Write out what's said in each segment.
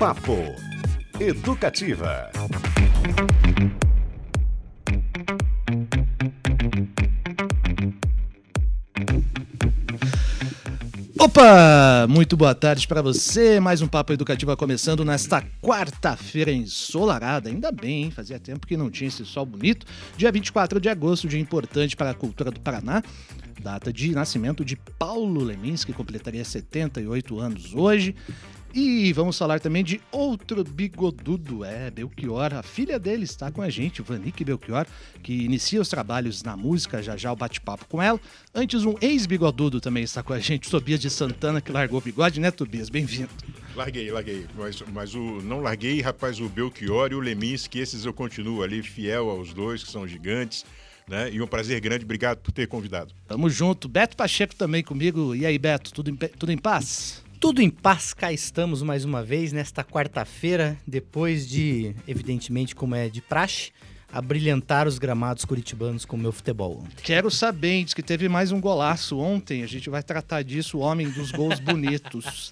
Papo Educativa. Opa! Muito boa tarde para você. Mais um Papo Educativa começando nesta quarta-feira ensolarada. Ainda bem, hein? Fazia tempo que não tinha esse sol bonito. Dia 24 de agosto, dia importante para a cultura do Paraná. Data de nascimento de Paulo Lemins, que completaria 78 anos hoje. E vamos falar também de outro bigodudo, é, Belchior. A filha dele está com a gente, Vanique Belchior, que inicia os trabalhos na música, já já o bate-papo com ela. Antes, um ex-bigodudo também está com a gente, Tobias de Santana, que largou o bigode, né, Tobias? Bem-vindo. Larguei, larguei. Mas, mas o, não larguei, rapaz, o Belchior e o Leminski, esses eu continuo ali, fiel aos dois, que são gigantes. Né? E um prazer grande, obrigado por ter convidado. Tamo junto. Beto Pacheco também comigo. E aí, Beto, tudo em, tudo em paz? Tudo em paz, cá estamos mais uma vez nesta quarta-feira, depois de, evidentemente, como é de praxe, a brilhantar os gramados curitibanos com o meu futebol ontem. Quero saber, diz que teve mais um golaço ontem, a gente vai tratar disso, o homem dos gols bonitos.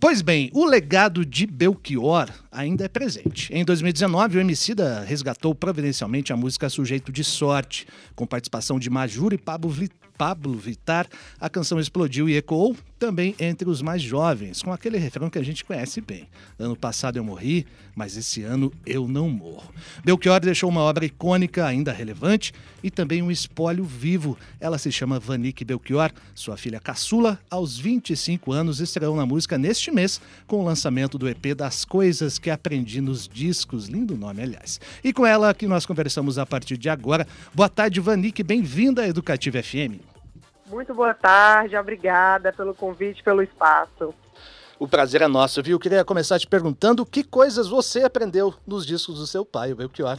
Pois bem, o legado de Belchior ainda é presente. Em 2019, o Emicida resgatou providencialmente a música Sujeito de Sorte, com participação de Majuro e Pablo Pablo Vittar, a canção explodiu e ecoou também entre os mais jovens, com aquele refrão que a gente conhece bem. Ano passado eu morri, mas esse ano eu não morro. Belchior deixou uma obra icônica, ainda relevante, e também um espólio vivo. Ela se chama Vanique Belchior, sua filha caçula, aos 25 anos, estreou na música neste mês, com o lançamento do EP Das Coisas que Aprendi nos Discos. Lindo nome, aliás. E com ela que nós conversamos a partir de agora. Boa tarde, Vanique, bem-vinda à Educativa FM. Muito boa tarde, obrigada pelo convite, pelo espaço. O prazer é nosso, viu? Queria começar te perguntando que coisas você aprendeu nos discos do seu pai, o Belchior.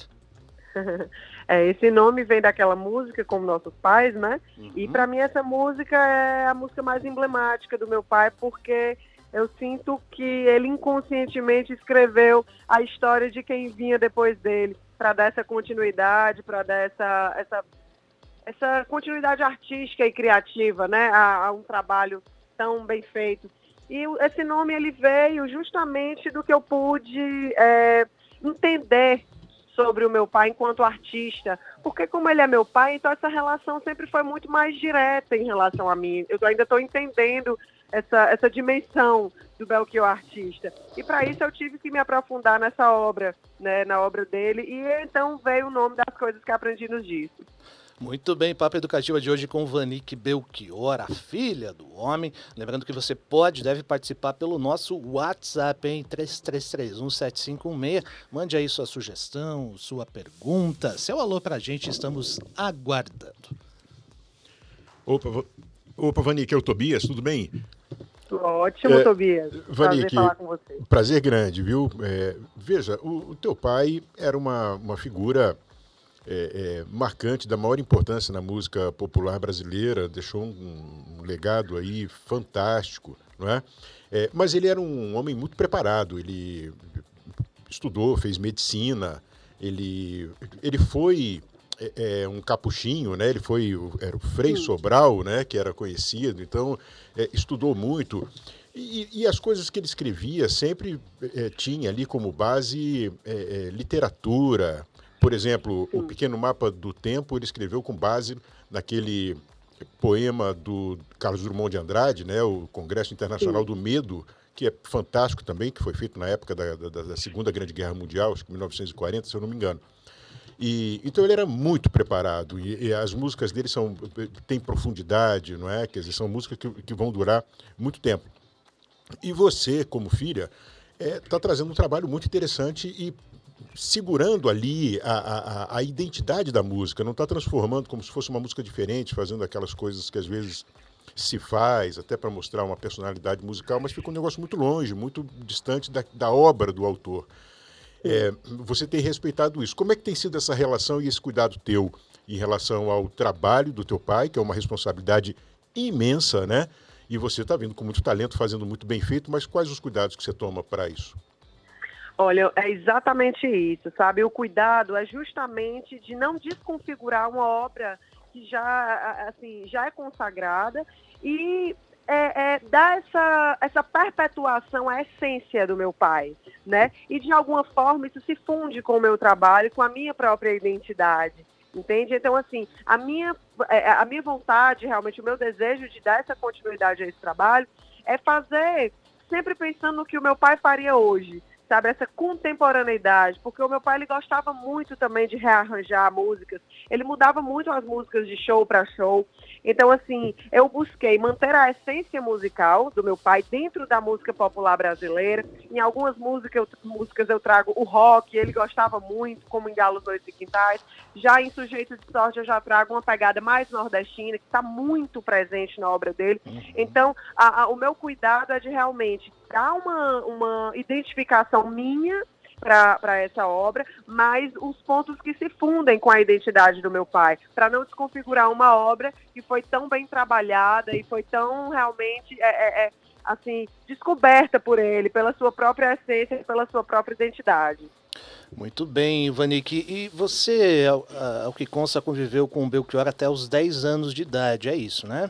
é, esse nome vem daquela música, como nossos pais, né? Uhum. E para mim essa música é a música mais emblemática do meu pai, porque eu sinto que ele inconscientemente escreveu a história de quem vinha depois dele, para dar essa continuidade, para dar essa, essa essa continuidade artística e criativa, né, a, a, um trabalho tão bem feito. E esse nome ele veio justamente do que eu pude é, entender sobre o meu pai enquanto artista, porque como ele é meu pai, então essa relação sempre foi muito mais direta em relação a mim. Eu ainda estou entendendo essa, essa dimensão do Belchior artista. E para isso eu tive que me aprofundar nessa obra, né, na obra dele, e então veio o nome das coisas que aprendi nos discos. Muito bem, Papo Educativa de hoje com Vanique Belchior, a filha do homem. Lembrando que você pode, deve participar pelo nosso WhatsApp, em 33317516. Mande aí sua sugestão, sua pergunta, seu alô pra gente, estamos aguardando. Opa, opa Vanique, é o Tobias, tudo bem? Ótimo, é, Tobias. Vanique, prazer falar com você. Prazer grande, viu? É, veja, o, o, teu pai era uma, uma figura é, é, marcante, da maior importância na música popular brasileira, deixou um, um legado aí fantástico, não é? é? Mas ele era um homem muito preparado, ele estudou, fez medicina, ele, ele foi é, é um capuchinho, né? Ele foi era o Frei Sobral, né? Que era conhecido, então é, estudou muito e, e, as coisas que ele escrevia sempre é, tinha ali como base literatura, por exemplo, Sim. o Pequeno Mapa do Tempo ele escreveu com base naquele poema do Carlos Drummond de Andrade, né, o Congresso Internacional Sim. do Medo, que é fantástico também, que foi feito na época da, da, da Segunda Grande Guerra Mundial, acho que 1940, se eu não me engano. E, então ele era muito preparado e, e, as músicas dele são têm profundidade, não é? Quer dizer, são músicas que, que vão durar muito tempo. E você, como filha, está é, tá trazendo um trabalho muito interessante e segurando ali a, a, a identidade da música, não está transformando como se fosse uma música diferente, fazendo aquelas coisas que às vezes se faz, até para mostrar uma personalidade musical, mas fica um negócio muito longe, muito distante da, da obra do autor. É, você tem respeitado isso. Como é que tem sido essa relação e esse cuidado teu em relação ao trabalho do teu pai, que é uma responsabilidade imensa, né? E você está vindo com muito talento, fazendo muito bem feito, mas quais os cuidados que você toma para isso? Olha, é exatamente isso, sabe? O cuidado é justamente de não desconfigurar uma obra que já, assim, já é consagrada e é, é, dar essa, essa perpetuação à essência do meu pai, né? E de alguma forma isso se funde com o meu trabalho, com a minha própria identidade, entende? Então, assim, a minha, é, a minha vontade, realmente, o meu desejo de dar essa continuidade a esse trabalho é fazer sempre pensando no que o meu pai faria hoje, sabe, essa contemporaneidade, porque o meu pai ele gostava muito também de rearranjar músicas, ele mudava muito as músicas de show para show. Então, assim, eu busquei manter a essência musical do meu pai dentro da música popular brasileira. Em algumas músicas eu, músicas eu trago o rock, ele gostava muito, como em Galos Noites e Quintais. Já em Sujeito de Sorte eu já trago uma pegada mais nordestina, que está muito presente na obra dele. Uhum. Então, a, a, o meu cuidado é de realmente dar uma, uma identificação minha para essa obra, mas os pontos que se fundem com a identidade do meu pai, para não desconfigurar uma obra que foi tão bem trabalhada e foi tão realmente é, é, é, assim descoberta por ele, pela sua própria essência, pela sua própria identidade. Muito bem, Ivanique. E você, ao, ao, que consta, conviveu com o Belchior até os 10 anos de idade, é isso, né?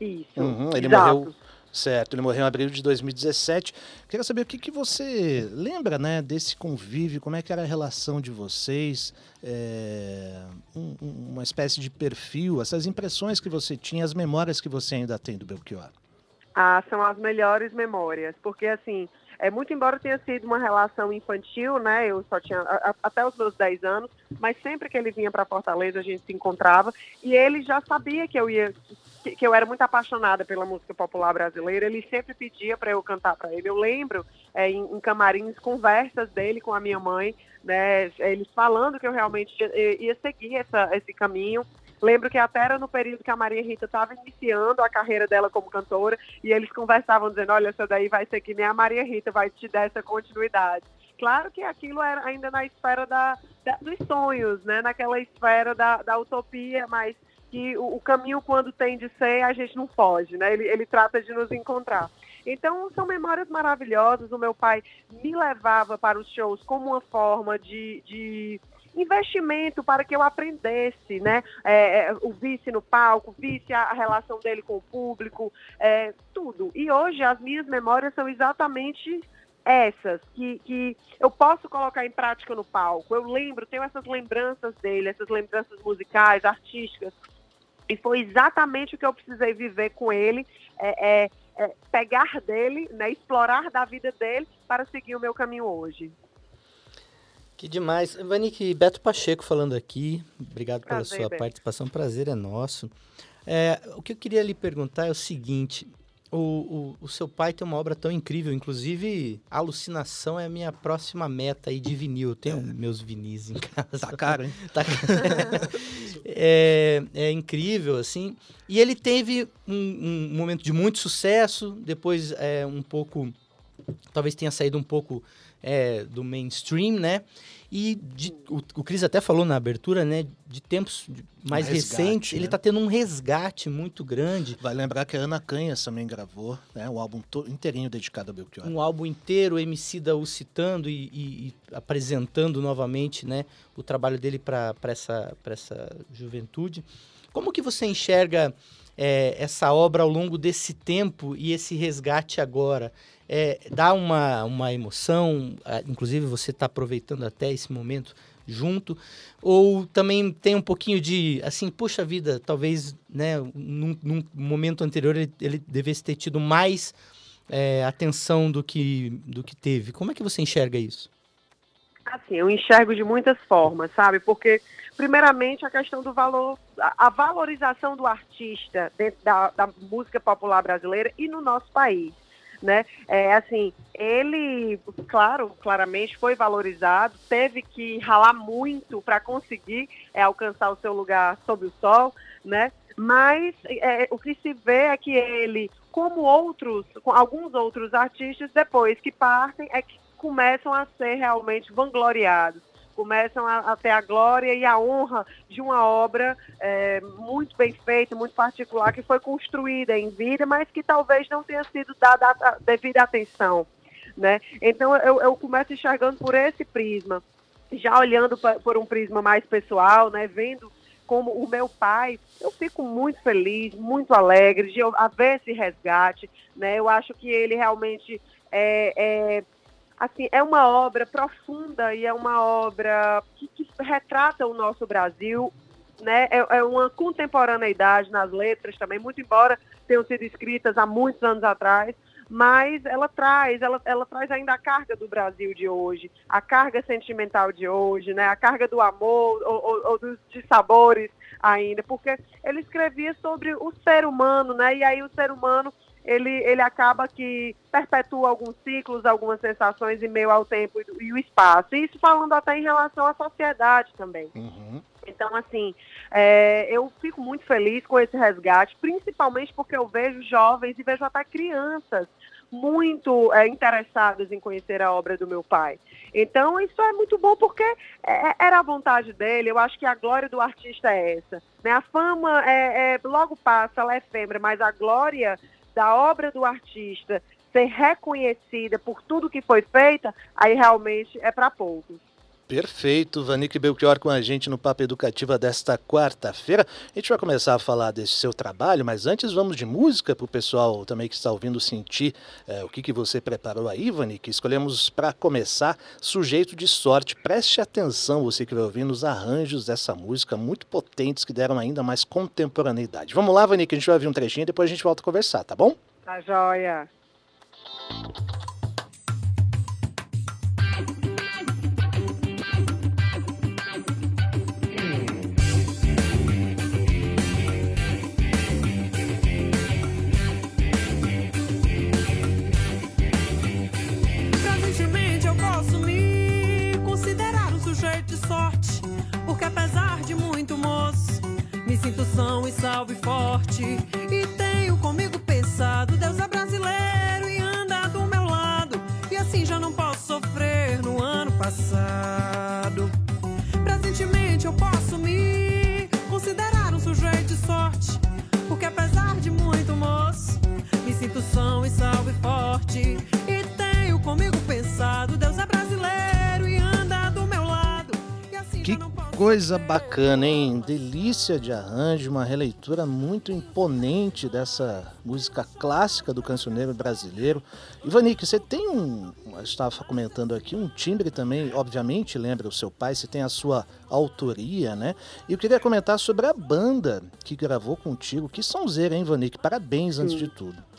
Isso. Uhum, ele Exato. morreu Certo, ele morreu em abril de 2017. Queria saber o que, que você lembra né, desse convívio, como é que era a relação de vocês, é, um, uma espécie de perfil, essas impressões que você tinha, as memórias que você ainda tem do Belchior. Ah, são as melhores memórias, porque assim, é, muito embora tenha sido uma relação infantil, né? Eu só tinha a, até os meus 10 anos, mas sempre que ele vinha para Fortaleza a gente se encontrava e ele já sabia que eu ia que, que, eu era muito apaixonada pela música popular brasileira, ele sempre pedia para eu cantar para ele. Eu lembro é, em, em, camarins conversas dele com a minha mãe, né, eles falando que eu realmente ia, seguir essa, esse caminho. Lembro que até era no período que a Maria Rita estava iniciando a carreira dela como cantora e eles conversavam dizendo, olha, essa daí vai ser que nem a Maria Rita, vai te dar essa continuidade. Claro que aquilo era ainda na esfera da, da dos sonhos, né? naquela esfera da, da utopia, mas que o, o, caminho, quando tem de ser, a gente não foge, né? Ele, ele trata de nos encontrar. Então, são memórias maravilhosas. O meu pai me levava para os shows como uma forma de, de investimento para que eu aprendesse, né? É, é o vice no palco, visse a, a, relação dele com o público, é, tudo. E hoje as minhas memórias são exatamente essas que, que eu posso colocar em prática no palco. Eu lembro, tenho essas lembranças dele, essas lembranças musicais, artísticas, e foi exatamente o que eu precisei viver com ele, é, é, é pegar dele, né, explorar da vida dele para seguir o meu caminho hoje. Que demais. Vanique, Beto Pacheco falando aqui. Obrigado pela Prazer, sua Beto. participação. Prazer é nosso. É, o que eu queria lhe perguntar é o seguinte: o, o, o, seu pai tem uma obra tão incrível, inclusive Alucinação é a minha próxima meta aí de vinil. Eu tenho é. meus vinis em casa. Tá caro, hein? tá caro. é, é, incrível, assim. E ele teve um, um momento de muito sucesso, depois é, um pouco. Talvez tenha saído um pouco é, do mainstream, né? E de, o, o Cris até falou na abertura, né? De tempos mais um resgate, recentes, né? ele está tendo um resgate muito grande. Vai lembrar que a Ana Canhas também gravou, né? Um álbum inteirinho dedicado a Belchior. Um álbum inteiro, o MC da o citando e, e, e, apresentando novamente, né? O trabalho dele para essa, essa juventude. Como que você enxerga é, essa obra ao longo desse tempo e esse resgate agora? é, dá uma, uma emoção, inclusive você está aproveitando até esse momento junto, ou também tem um pouquinho de, assim, puxa vida, talvez, né, num, num momento anterior ele, ele devesse ter tido mais é, atenção do que, do que teve. Como é que você enxerga isso? Assim, eu enxergo de muitas formas, sabe? Porque, primeiramente, a questão do valor, a, valorização do artista dentro da, da música popular brasileira e no nosso país né? É assim, ele, claro, claramente foi valorizado, teve que ralar muito para conseguir é, alcançar o seu lugar sob o sol, né? Mas é, o que se vê é que ele, como outros, com alguns outros artistas, depois que partem, é que começam a ser realmente vangloriados começam a, a, ter a glória e a honra de uma obra é, muito bem feita, muito particular, que foi construída em vida, mas que talvez não tenha sido dada a devida atenção. Né? Então eu, eu começo enxergando por esse prisma, já olhando pra, por um prisma mais pessoal, né? vendo como o meu pai, eu fico muito feliz, muito alegre de haver esse resgate, né? Eu acho que ele realmente é, é assim, é uma obra profunda e é uma obra que, que retrata o nosso Brasil, né? É, é, uma contemporaneidade nas letras também, muito embora tenham sido escritas há muitos anos atrás, mas ela traz, ela, ela traz ainda a carga do Brasil de hoje, a carga sentimental de hoje, né? A carga do amor ou, ou, ou dos, de sabores ainda, porque ele escrevia sobre o ser humano, né? E aí o ser humano ele, ele acaba que perpetua alguns ciclos, algumas sensações em meio ao tempo e, e o espaço. Isso falando até em relação à sociedade também. Uhum. Então, assim, é, eu fico muito feliz com esse resgate, principalmente porque eu vejo jovens e vejo até crianças muito é, interessadas em conhecer a obra do meu pai. Então, isso é muito bom porque é, era a vontade dele. Eu acho que a glória do artista é essa. Né? A fama é, é, logo passa, ela é efêmera, mas a glória da obra do artista ser reconhecida por tudo que foi feita, aí realmente é para poucos. Perfeito, Vanik Belchior com a gente no Papo Educativa desta quarta-feira. A gente vai começar a falar desse seu trabalho, mas antes vamos de música para o pessoal também que está ouvindo sentir é, o que, que você preparou aí, Vanik. Escolhemos para começar Sujeito de Sorte. Preste atenção, você que vai ouvir, nos arranjos dessa música, muito potentes, que deram ainda mais contemporaneidade. Vamos lá, Vanik, a gente vai ouvir um trechinho e depois a gente volta a conversar, tá bom? Tá joia. Sinto são e salve forte. E tenho comigo pensado, Deus é brasileiro e anda do meu lado. E assim já não posso sofrer no ano passado. Presentemente eu posso coisa bacana, hein? Delícia de arranjo, uma releitura muito imponente dessa música clássica do cancioneiro brasileiro. Ivanique, você tem um, estava comentando aqui, um timbre também, obviamente lembra o seu pai, você tem a sua autoria, né? E eu queria comentar sobre a banda que gravou contigo. Que sonzeira, hein, Ivanique? Parabéns antes de tudo.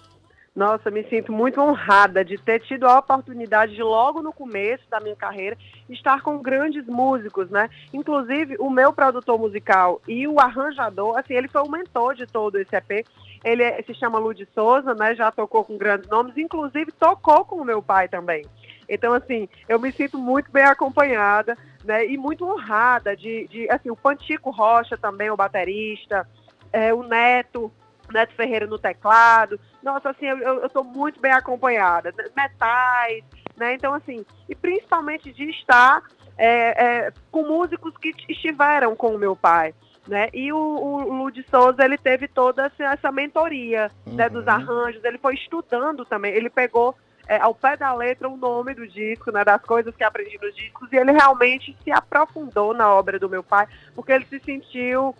Nossa, me sinto muito honrada de ter tido a oportunidade de, logo no começo da minha carreira, estar com grandes músicos, né? Inclusive, o meu produtor musical e o arranjador, assim, ele foi o mentor de todo esse EP. Ele é, se chama Ludi Souza, né? Já tocou com grandes nomes, inclusive tocou com o meu pai também. Então, assim, eu me sinto muito bem acompanhada, né? E muito honrada de, de assim, o Pantico Rocha também, o baterista, é, o Neto, Neto Ferreira no teclado. Nossa, assim, eu estou muito bem acompanhada. Metais, né? Então, assim, e principalmente de estar é, é, com músicos que estiveram com o meu pai. Né? E o, o Lud Souza, ele teve toda essa, essa mentoria uhum. né, dos uhum. arranjos, ele foi estudando também, ele pegou é, ao pé da letra o nome do disco, né, das coisas que aprendi nos discos, e ele realmente se aprofundou na obra do meu pai, porque ele se sentiu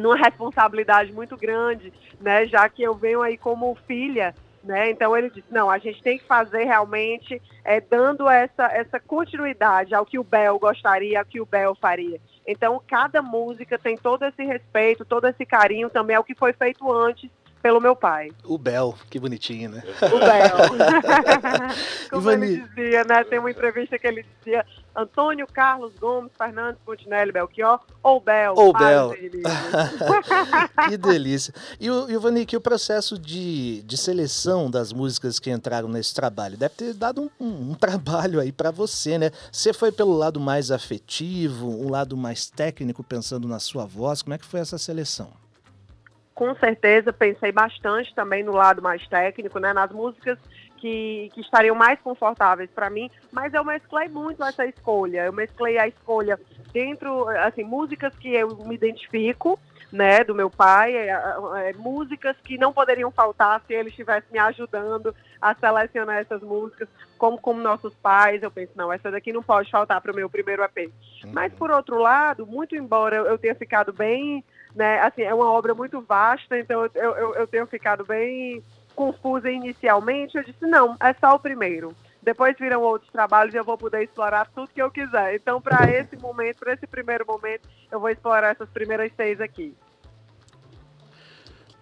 numa responsabilidade muito grande, né? Já que eu venho aí como filha, né? Então ele disse, não, a gente tem que fazer realmente é, dando essa, essa continuidade ao que o Bel gostaria, ao que o Bel faria. Então cada música tem todo esse respeito, todo esse carinho também ao que foi feito antes pelo meu pai. O Bel, que bonitinho, né? O Bel. Como ele dizia, né? Tem uma entrevista que ele dizia Antônio Carlos Gomes Fernandes Montinelli Belchior ou Bel. Ou Bel. que delícia. E o, e que o processo de, de seleção das músicas que entraram nesse trabalho deve ter dado um, um, um trabalho aí para você, né? Você foi pelo lado mais afetivo, um lado mais técnico, pensando na sua voz. Como é que foi essa seleção? Com certeza pensei bastante também no lado mais técnico, né, nas músicas que, que estariam mais confortáveis para mim, mas eu mesclei muito essa escolha. Eu mesclei a escolha dentro, assim, músicas que eu me identifico, né, do meu pai, é, é, músicas que não poderiam faltar se ele estivesse me ajudando a selecionar essas músicas, como como nossos pais, eu penso, não, essa daqui não pode faltar para o meu primeiro EP. Uhum. Mas por outro lado, muito embora eu tenha ficado bem, né, assim, é uma obra muito vasta, então eu, eu, eu tenho ficado bem confusa inicialmente, eu disse, não, é só o primeiro. Depois viram outros trabalhos e eu vou poder explorar tudo que eu quiser. Então, para esse momento, para esse primeiro momento, eu vou explorar essas primeiras seis aqui.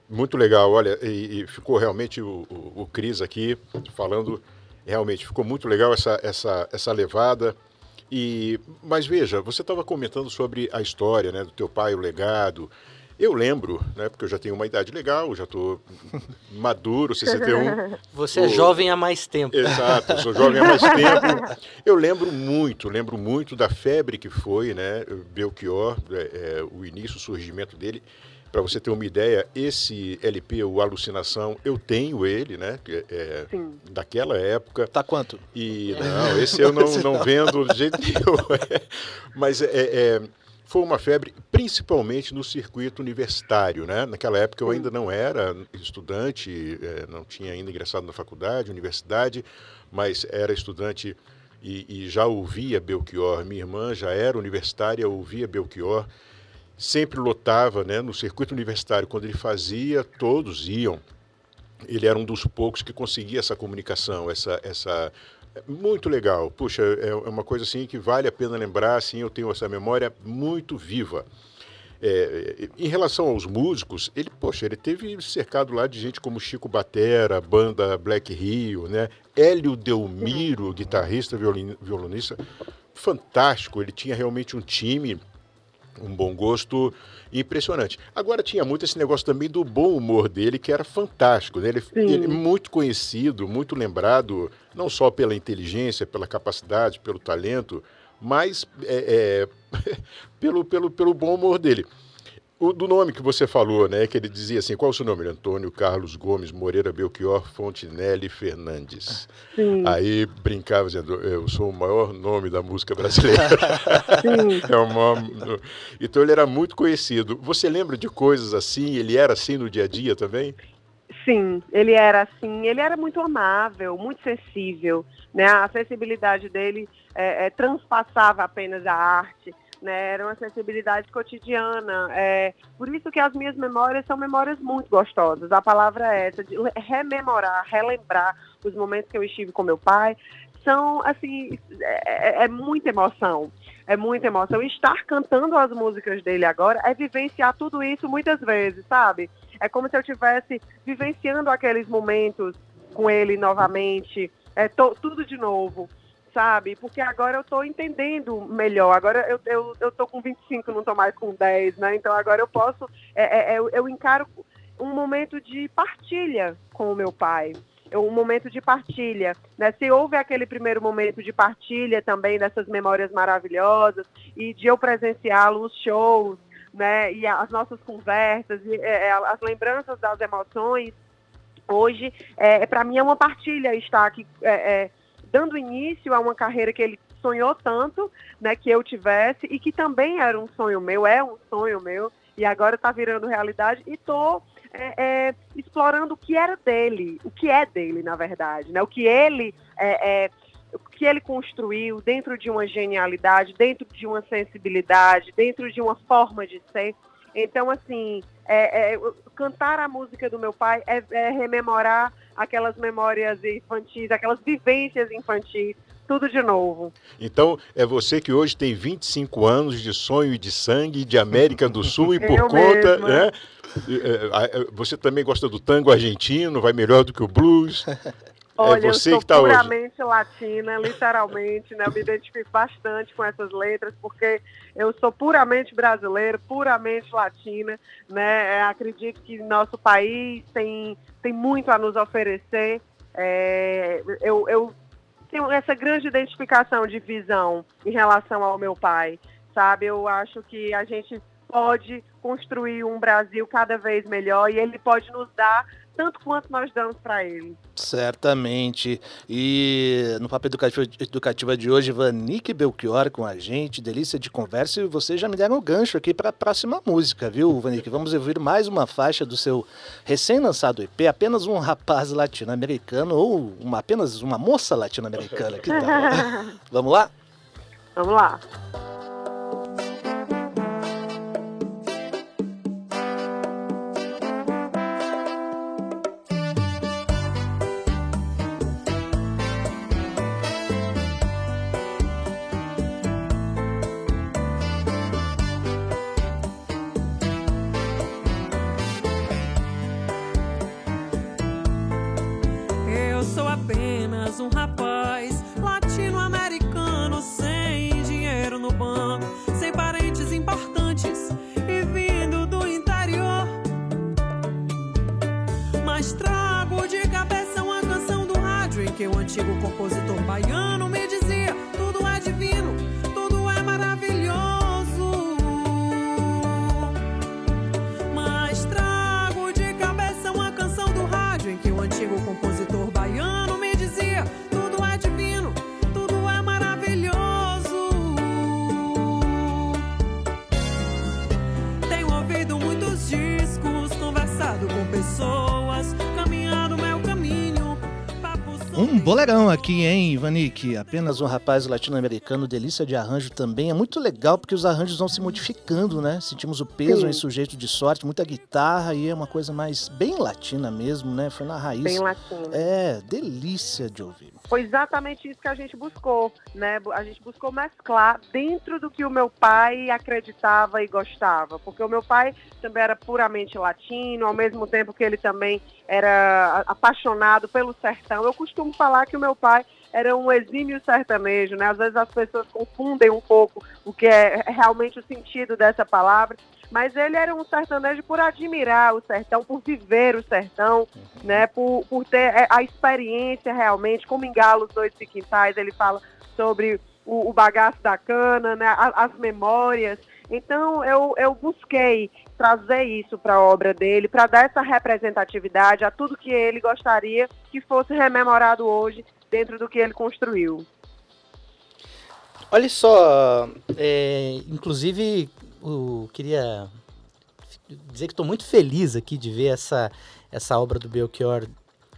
Muito legal, olha, e, e ficou realmente o, o, o, Cris aqui falando, realmente ficou muito legal essa, essa, essa levada. E, mas veja, você estava comentando sobre a história né, do teu pai, o legado. Eu lembro, né, porque eu já tenho uma idade legal, já estou maduro, 61. Você é jovem há mais tempo. Exato, eu sou jovem há mais tempo. Eu lembro muito, lembro muito da febre que foi, né, Belchior, é, é, o início, o surgimento dele. Para você ter uma ideia, esse LP, o Alucinação, eu tenho ele, né? É, daquela época. Tá quanto? E não, esse eu não, não vendo de jeito nenhum. Mas é, é foi uma febre principalmente no circuito universitário. Né? Naquela época eu ainda não era estudante, é, não tinha ainda ingressado na faculdade, universidade, mas era estudante e, e, já ouvia Belchior. Minha irmã já era universitária, ouvia Belchior. Sempre lotava né, no circuito universitário, quando ele fazia, todos iam. Ele era um dos poucos que conseguia essa comunicação, essa, essa muito legal. Puxa, é, é uma coisa assim que vale a pena lembrar, assim, eu tenho essa memória muito viva. É, em relação aos músicos, ele, poxa, ele teve cercado lá de gente como Chico Batera, banda Black Rio, né? Hélio Delmiro, guitarrista, violonista, fantástico. Ele tinha realmente um time um bom gosto impressionante. Agora tinha muito esse negócio também do bom humor dele, que era fantástico. Né? Ele, ele muito conhecido, muito lembrado, não só pela inteligência, pela capacidade, pelo talento, mas é, é, pelo, pelo, pelo bom humor dele. O, do nome que você falou, né? Que ele dizia assim: qual é o seu nome? Antônio Carlos Gomes Moreira Belchior Fontinelli Fernandes. Sim. Aí brincava dizendo: eu sou o maior nome da música brasileira. Sim. é. Então ele era muito conhecido. Você lembra de coisas assim? Ele era assim no dia a dia também? Sim, ele era assim. Ele era muito amável, muito sensível. Né? A sensibilidade dele é, é, transpassava apenas a arte né? Era uma sensibilidade cotidiana. É, por isso que as minhas memórias são memórias muito gostosas. A palavra é essa, de rememorar, relembrar os momentos que eu estive com meu pai. São, assim, é, é, é muita emoção. É muita emoção. Estar cantando as músicas dele agora é vivenciar tudo isso muitas vezes, sabe? É como se eu estivesse vivenciando aqueles momentos com ele novamente, é, to, tudo de novo sabe? Porque agora eu estou entendendo melhor. Agora eu, eu, eu com 25, não estou mais com 10, né? Então agora eu posso. É, é, eu, eu encaro um momento de partilha com o meu pai um momento de partilha. Né? Se houve aquele primeiro momento de partilha também dessas memórias maravilhosas e de eu presenciá-lo nos shows, né? E as nossas conversas, e, é, é as lembranças das emoções, hoje, é, para mim é uma partilha estar aqui é, é dando início a uma carreira que ele sonhou tanto, né, que eu tivesse e que também era um sonho meu, é um sonho meu e agora está virando realidade e estou é, é, explorando o que era dele, o que é dele, na verdade, né, o que ele é, é, que ele construiu dentro de uma genialidade, dentro de uma sensibilidade, dentro de uma forma de ser. Então, assim, é, é, cantar a música do meu pai é, é rememorar aquelas memórias infantis, aquelas vivências infantis, tudo de novo. Então, é você que hoje tem 25 anos de sonho e de sangue de América do Sul e por conta, mesma. né? É, é, você também gosta do tango argentino, vai melhor do que o blues. É Olha, é você eu sou que tá puramente hoje. latina, literalmente, né? Eu me identifico bastante com essas letras, porque eu sou puramente brasileira, puramente latina, né? acredito que nosso país tem, tem muito a nos oferecer. É, eu, eu tenho essa grande identificação de visão em relação ao meu pai, sabe? Eu acho que a gente pode construir um Brasil cada vez melhor e ele pode nos dar tanto quanto nós damos para ele. Certamente. E no Papo Educativo, Educativa de hoje, Vanique Belchior com a gente, delícia de conversa. E vocês já me deram o um gancho aqui para a próxima música, viu, Vanique? Vamos ouvir mais uma faixa do seu recém-lançado EP, apenas um rapaz latino-americano ou uma, apenas uma moça latino-americana. Que tal? Vamos lá? Vamos lá. Boleirão aqui, hein, Vanik? Apenas um rapaz latino-americano, delícia de arranjo também. É muito legal porque os arranjos vão se modificando, né? Sentimos o peso Sim. em sujeito de sorte, muita guitarra e é uma coisa mais bem latina mesmo, né? Foi na raiz. Bem latina. É, delícia de ouvir. Foi exatamente isso que a gente buscou, né? A gente buscou mesclar dentro do que o meu pai acreditava e gostava, porque o meu pai também era puramente latino, ao mesmo tempo que ele também era apaixonado pelo sertão. Eu costumo falar que o meu pai era um exímio sertanejo, né? Às vezes as pessoas confundem um pouco o que é realmente o sentido dessa palavra, mas ele era um sertanejo por admirar o sertão, por viver o sertão, né? Por, por ter é, a experiência realmente, como engala os dois quintais, ele fala sobre o, o bagaço da cana, né? as, as memórias. Então eu, eu busquei trazer isso para a obra dele, para dar essa representatividade a tudo que ele gostaria que fosse rememorado hoje dentro do que ele construiu. Olha só, é, inclusive, eu queria dizer que estou muito feliz aqui de ver essa, essa obra do Belchior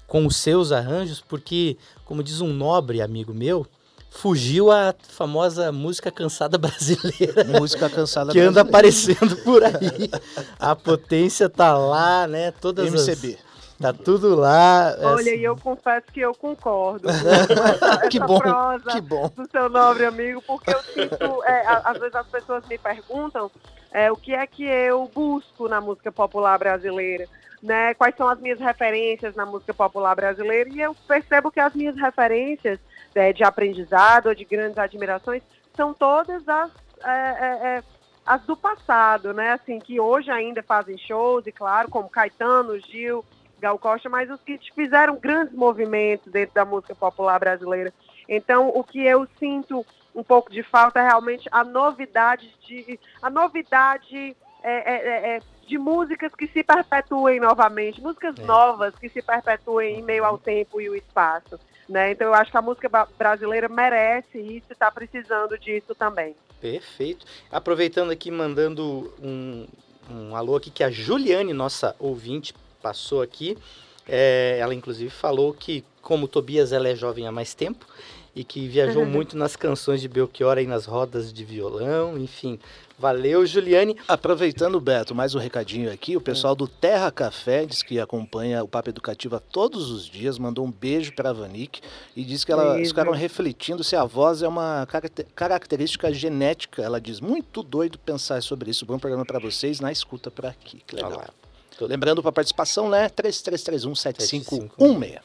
com os seus arranjos, porque, como diz um nobre amigo meu, fugiu a famosa música cansada brasileira. Música cansada que anda aparecendo por aí. A potência tá lá, né? Todas MCB. As... Tá tudo lá. Olha, e eu confesso que eu concordo essa, que bom, prosa que bom. do seu nobre amigo, porque eu sinto, é, às vezes as pessoas me perguntam é, o que é que eu busco na música popular brasileira, né? Quais são as minhas referências na música popular brasileira? E eu percebo que as minhas referências é, de aprendizado ou de grandes admirações são todas as é, é, é, as do passado, né? Assim, que hoje ainda fazem shows, e claro, como Caetano, Gil, Gal Costa, mas os que fizeram grandes movimentos dentro da música popular brasileira. Então, o que eu sinto um pouco de falta é realmente a novidade de a novidade é, é, é, é de músicas que se perpetuem novamente, músicas é. novas que se perpetuem em meio ao tempo e o espaço. Né? Então eu acho que a música brasileira merece isso e está precisando disso também. Perfeito. Aproveitando aqui, mandando um, um alô aqui que a Juliane, nossa ouvinte, passou aqui. É, ela inclusive falou que, como Tobias, ela é jovem há mais tempo e que viajou uhum. muito nas canções de Belchior e nas rodas de violão, enfim. Valeu, Juliane. Aproveitando, Beto, mais um recadinho aqui. O pessoal do Terra Café diz que acompanha o Papo Educativa todos os dias, mandou um beijo para a Vanique e diz que elas ficaram refletindo se a voz é uma característica genética. Ela diz, muito doido pensar sobre isso. Bom programa para vocês, na escuta por aqui. Que legal. Ah Lembrando para participação, né? 33317516.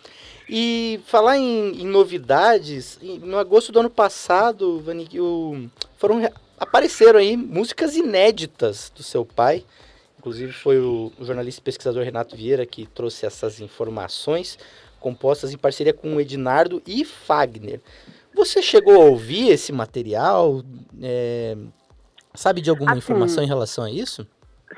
E falar em, em novidades, no agosto do ano passado, Vani, o, foram apareceram aí músicas inéditas do seu pai. Inclusive foi o, o jornalista e pesquisador Renato Vieira que trouxe essas informações, compostas em parceria com o Ednardo e Fagner. Você chegou a ouvir esse material? É, sabe de alguma assim, informação em relação a isso?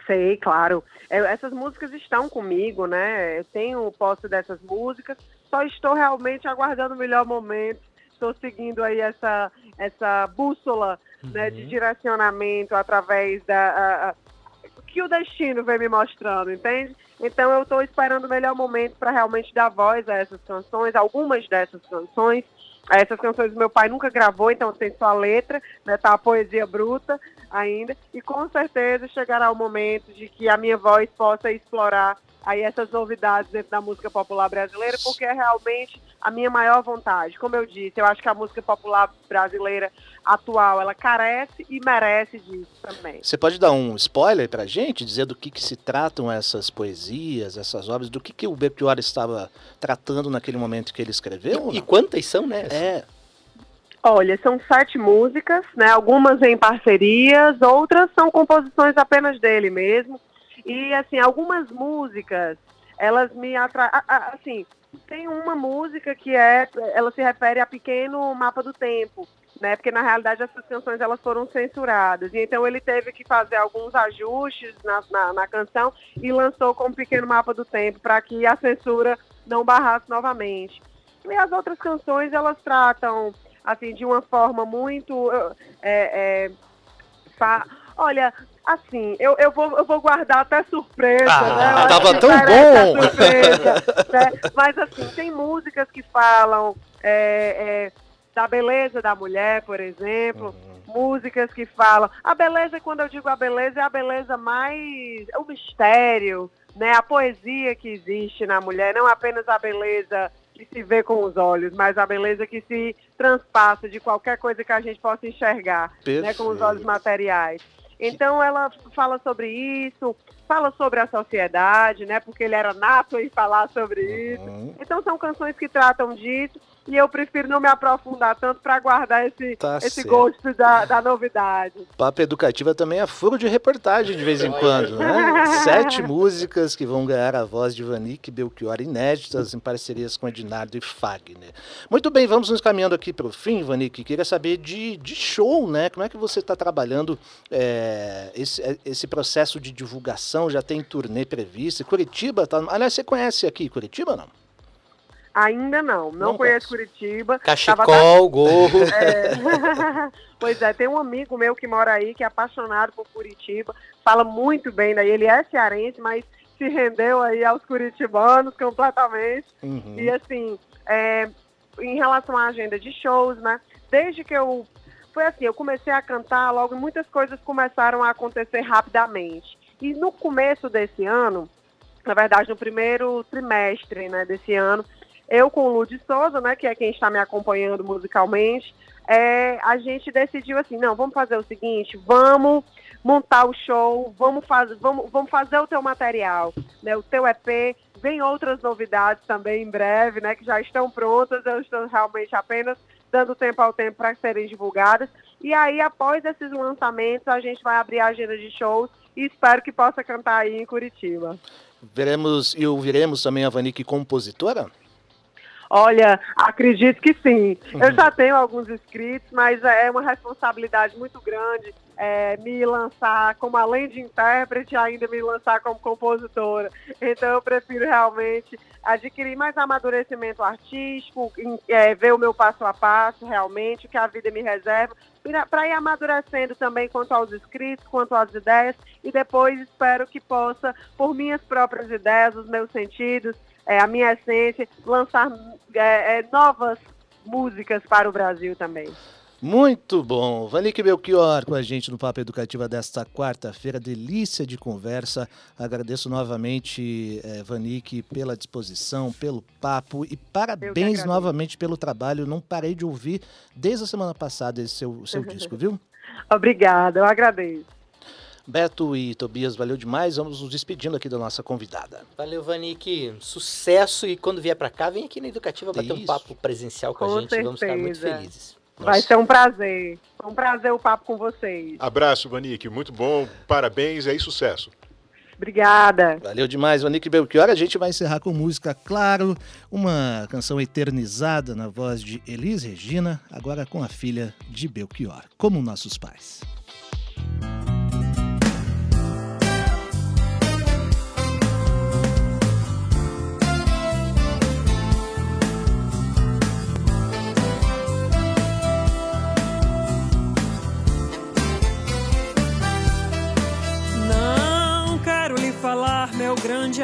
Sei, claro. É, essas músicas estão comigo, né? Eu tenho posse dessas músicas, só estou realmente aguardando o melhor momento. Estou seguindo aí essa, essa bússola uhum. né, de uhum. direcionamento através da. A, a, que o destino vem me mostrando, entende? Então eu estou esperando o melhor momento para realmente dar voz a essas canções, algumas dessas canções. Essas canções meu pai nunca gravou, então tem só a letra, né, tá a poesia bruta ainda. E com certeza chegará o momento de que a minha voz possa explorar aí essas novidades dentro da música popular brasileira, porque é realmente a minha maior vontade. Como eu disse, eu acho que a música popular brasileira atual, ela carece e merece disso também. Você pode dar um spoiler pra gente, dizer do que, que se tratam essas poesias, essas obras, do que, que o Belchior estava tratando naquele momento que ele escreveu? E, e quantas são, né? É. Olha, são sete músicas, né? Algumas em parcerias, outras são composições apenas dele mesmo. E, assim, algumas músicas, elas me atraem. Assim, tem uma música que é, ela se refere a Pequeno Mapa do Tempo, né? Porque na realidade essas canções elas foram censuradas. E então ele teve que fazer alguns ajustes na, na, na canção e lançou como Pequeno Mapa do Tempo para que a censura não barrasse novamente. E as outras canções elas tratam assim de uma forma muito é, é, olha Assim, eu, eu, vou, eu vou guardar até surpresa, ah, né? tava tão bom! Surpresa, né? Mas assim, tem músicas que falam é, é, da beleza da mulher, por exemplo. Uhum. Músicas que falam. A beleza, quando eu digo a beleza, é a beleza mais. o mistério, né? A poesia que existe na mulher, não apenas a beleza que se vê com os olhos, mas a beleza que se transpassa de qualquer coisa que a gente possa enxergar, né, com os olhos materiais. Então ela fala sobre isso, fala sobre a sociedade, né? Porque ele era nato em falar sobre isso. Então são canções que tratam disso e eu prefiro não me aprofundar tanto para guardar esse, tá esse gosto da, da novidade. Papo Educativa também é furo de reportagem de vez em quando, né? Sete músicas que vão ganhar a voz de Vanique Belchior inéditas em parcerias com Ednardo e Fagner. Muito bem, vamos nos caminhando aqui para o fim, Vanique. Queria saber de, de show, né? Como é que você está trabalhando é, esse, é, esse processo de divulgação? Já tem turnê prevista? Curitiba, tá... aliás, você conhece aqui Curitiba não? Ainda não, não, não conheço Curitiba. Cachecol, Tava... gorro. É... pois é, tem um amigo meu que mora aí, que é apaixonado por Curitiba, fala muito bem daí, ele é cearense, mas se rendeu aí aos curitibanos completamente. Uhum. E assim, é, em relação à agenda de shows, né, desde que eu, foi assim, eu comecei a cantar, logo muitas coisas começaram a acontecer rapidamente. E no começo desse ano, na verdade, no primeiro trimestre né, desse ano, eu com o Lud Souza, né, que é quem está me acompanhando musicalmente, é, a gente decidiu assim, não, vamos fazer o seguinte, vamos montar o show, vamos, faz, vamos, vamos fazer o teu material, né, o teu EP, vem outras novidades também em breve, né, que já estão prontas, eu estou realmente apenas dando tempo ao tempo para serem divulgadas, e aí após esses lançamentos a gente vai abrir a agenda de shows e espero que possa cantar aí em Curitiba. Veremos e ouviremos também a Vanique compositora? Olha, acredito que sim. Uhum. Eu já tenho alguns inscritos, mas é uma responsabilidade muito grande é, me lançar como além de intérprete, ainda me lançar como compositora. Então eu prefiro realmente adquirir mais amadurecimento artístico, é, ver o meu passo a passo realmente, o que a vida me reserva, para ir amadurecendo também quanto aos escritos, quanto às ideias, e depois espero que possa, por minhas próprias ideias, os meus sentidos, é, a minha essência, lançar é, é, novas músicas para o Brasil também. Muito bom. Vanique Belchior com a gente no Papo Educativa desta quarta-feira. Delícia de conversa. Agradeço novamente, eh, Vanique, pela disposição, pelo papo e parabéns novamente pelo trabalho. Não parei de ouvir desde a semana passada esse seu, seu disco, viu? Obrigada, eu agradeço. Beto e Tobias, valeu demais. Vamos nos despedindo aqui da nossa convidada. Valeu, Vanique. Sucesso e quando vier para cá, vem aqui na Educativa bater um papo presencial com, com a gente. Certeza. Vamos ficar muito felizes. Nossa. Vai ser um prazer. um prazer o papo com vocês. Abraço, Vanique. Muito bom. Parabéns e sucesso. Obrigada. Valeu demais, Vanique Belchior. A gente vai encerrar com música, claro, uma canção eternizada na voz de Elis Regina, agora com a filha de Belchior, como nossos pais.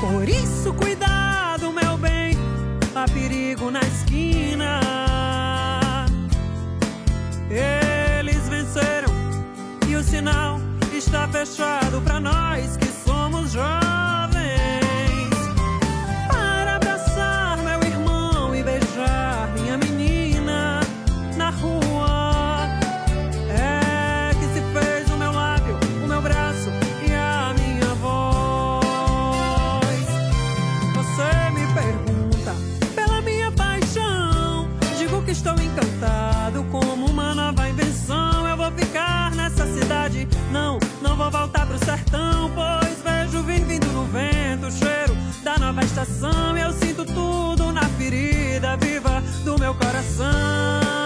Por isso, cuidado, meu bem, há perigo na esquina. Eles venceram e o sinal está fechado para nós que somos jovens. Voltar pro sertão. Pois vejo vir vindo no vento o cheiro da nova estação. Eu sinto tudo na ferida viva do meu coração.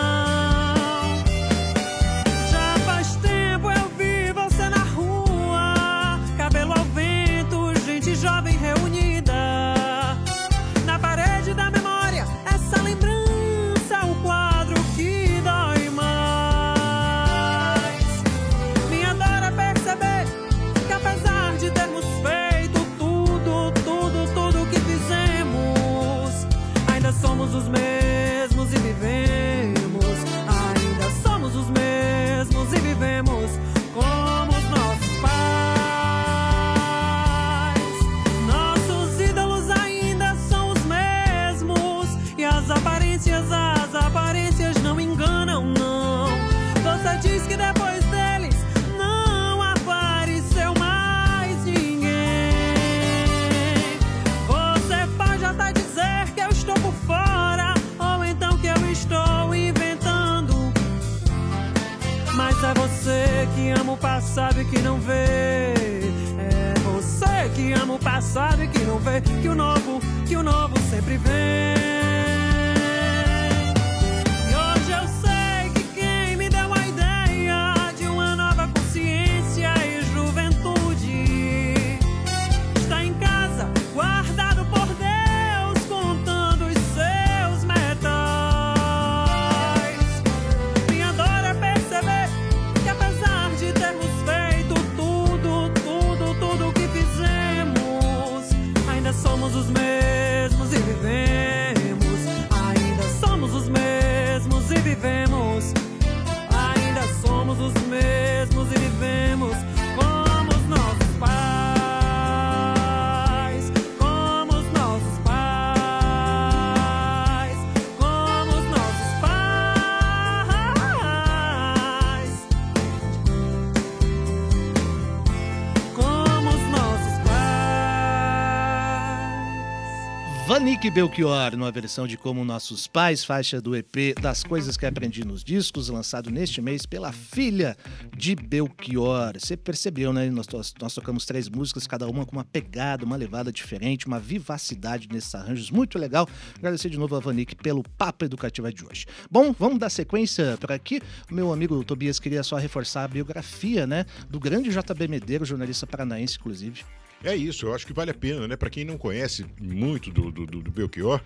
Vanik Belchior, numa versão de Como Nossos Pais, faixa do EP Das Coisas que Aprendi nos Discos, lançado neste mês pela filha de Belchior. Você percebeu, né? Nós, nós- tocamos três músicas, cada uma com uma pegada, uma levada diferente, uma vivacidade nesses arranjos. Muito legal. Agradecer de novo a Vanik pelo papo educativo de hoje. Bom, vamos dar sequência por aqui. Meu amigo Tobias queria só reforçar a biografia, né? Do grande JB Medeiro, jornalista paranaense, inclusive. É isso, eu acho que vale a pena, né? Para quem não conhece muito do, do, do Belchior,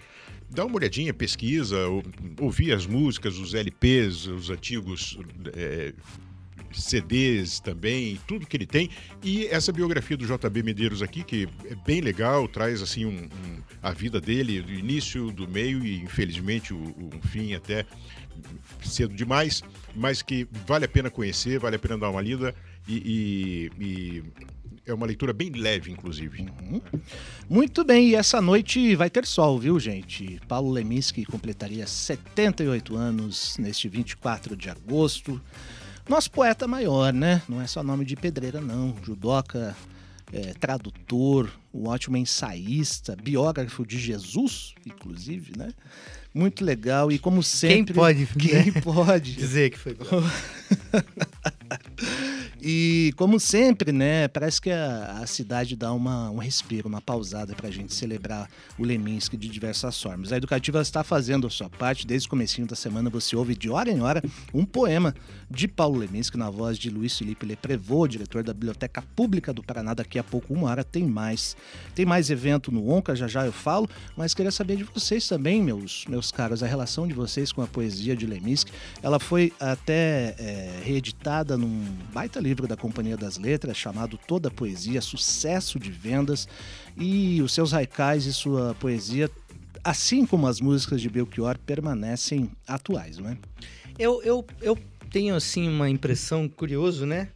dá uma olhadinha, pesquisa, ou- ouvir as músicas, os LPs, os antigos é, CDs também, tudo que ele tem. E essa biografia do JB Medeiros aqui, que é bem legal, traz assim um- um- a vida dele, do início, do meio e infelizmente o, o fim até cedo demais, mas que vale a pena conhecer, vale a pena dar uma lida e- e- e é uma leitura bem leve, inclusive. Muito bem, e essa noite vai ter sol, viu, gente? Paulo Leminski completaria 78 anos neste 24 de agosto. Nosso poeta maior, né? Não é só nome de pedreira, não. Judoca, é, tradutor, um ótimo ensaísta, biógrafo de Jesus, inclusive, né? Muito legal e como sempre... pode, Quem né? pode? Dizer que foi. E como sempre, né, parece que a, a cidade dá uma, um respiro, uma pausada para a gente celebrar o Leminski de diversas formas. A Educativa está fazendo a sua parte, desde o comecinho da semana você ouve de hora em hora um poema de Paulo Leminski na voz de Luiz Felipe Leprevô, diretor da Biblioteca Pública do Paraná. Daqui a pouco, uma hora, tem mais. Tem mais evento no Onca, já já eu falo, mas queria saber de vocês também, meus, meus caros, a relação de vocês com a poesia de Leminski. Ela foi até é, reeditada num baita livro da Companhia das Letras chamado Toda Poesia, sucesso de vendas, e os seus haikais e sua poesia, assim como as músicas de Belchior, permanecem atuais, não é? Eu, eu, eu tenho, assim, uma impressão curioso, né?